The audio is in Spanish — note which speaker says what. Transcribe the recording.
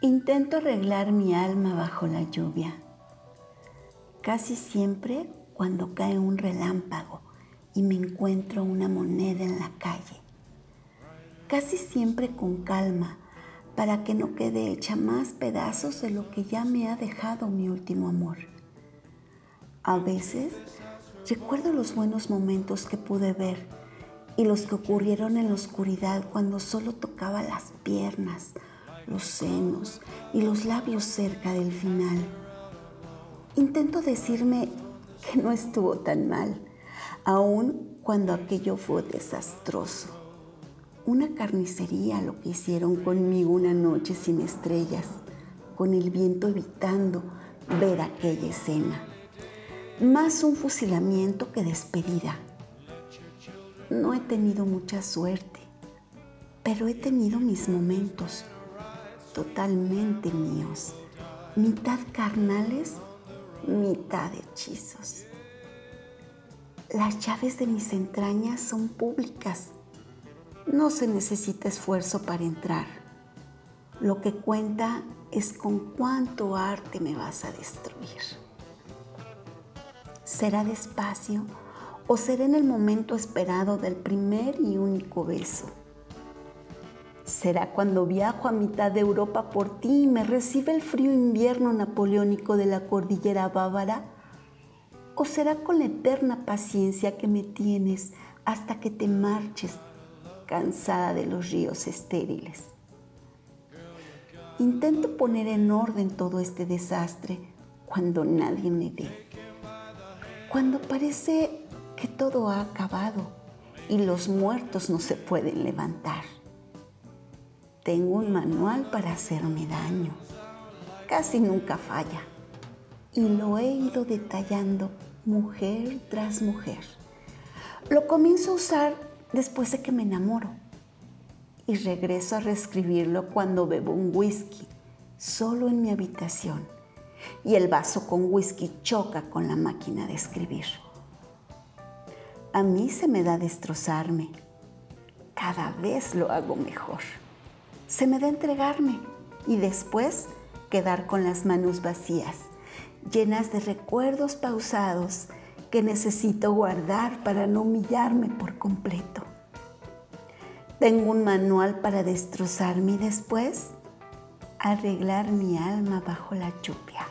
Speaker 1: Intento arreglar mi alma bajo la lluvia. Casi siempre cuando cae un relámpago y me encuentro una moneda en la calle. Casi siempre con calma para que no quede hecha más pedazos de lo que ya me ha dejado mi último amor. A veces recuerdo los buenos momentos que pude ver y los que ocurrieron en la oscuridad cuando solo tocaba las piernas, los senos y los labios cerca del final. Intento decirme que no estuvo tan mal, aun cuando aquello fue desastroso. Una carnicería lo que hicieron conmigo una noche sin estrellas, con el viento evitando ver aquella escena. Más un fusilamiento que despedida. No he tenido mucha suerte, pero he tenido mis momentos totalmente míos, mitad carnales, mitad hechizos. Las llaves de mis entrañas son públicas. No se necesita esfuerzo para entrar. Lo que cuenta es con cuánto arte me vas a destruir. ¿Será despacio o será en el momento esperado del primer y único beso? ¿Será cuando viajo a mitad de Europa por ti y me recibe el frío invierno napoleónico de la cordillera bávara? ¿O será con la eterna paciencia que me tienes hasta que te marches cansada de los ríos estériles? Intento poner en orden todo este desastre cuando nadie me ve. Cuando parece que todo ha acabado y los muertos no se pueden levantar. Tengo un manual para hacerme daño. Casi nunca falla. Y lo he ido detallando mujer tras mujer. Lo comienzo a usar después de que me enamoro. Y regreso a reescribirlo cuando bebo un whisky, solo en mi habitación. Y el vaso con whisky choca con la máquina de escribir. A mí se me da destrozarme. Cada vez lo hago mejor se me da entregarme y después quedar con las manos vacías, llenas de recuerdos pausados que necesito guardar para no humillarme por completo. Tengo un manual para destrozarme y después arreglar mi alma bajo la lluvia.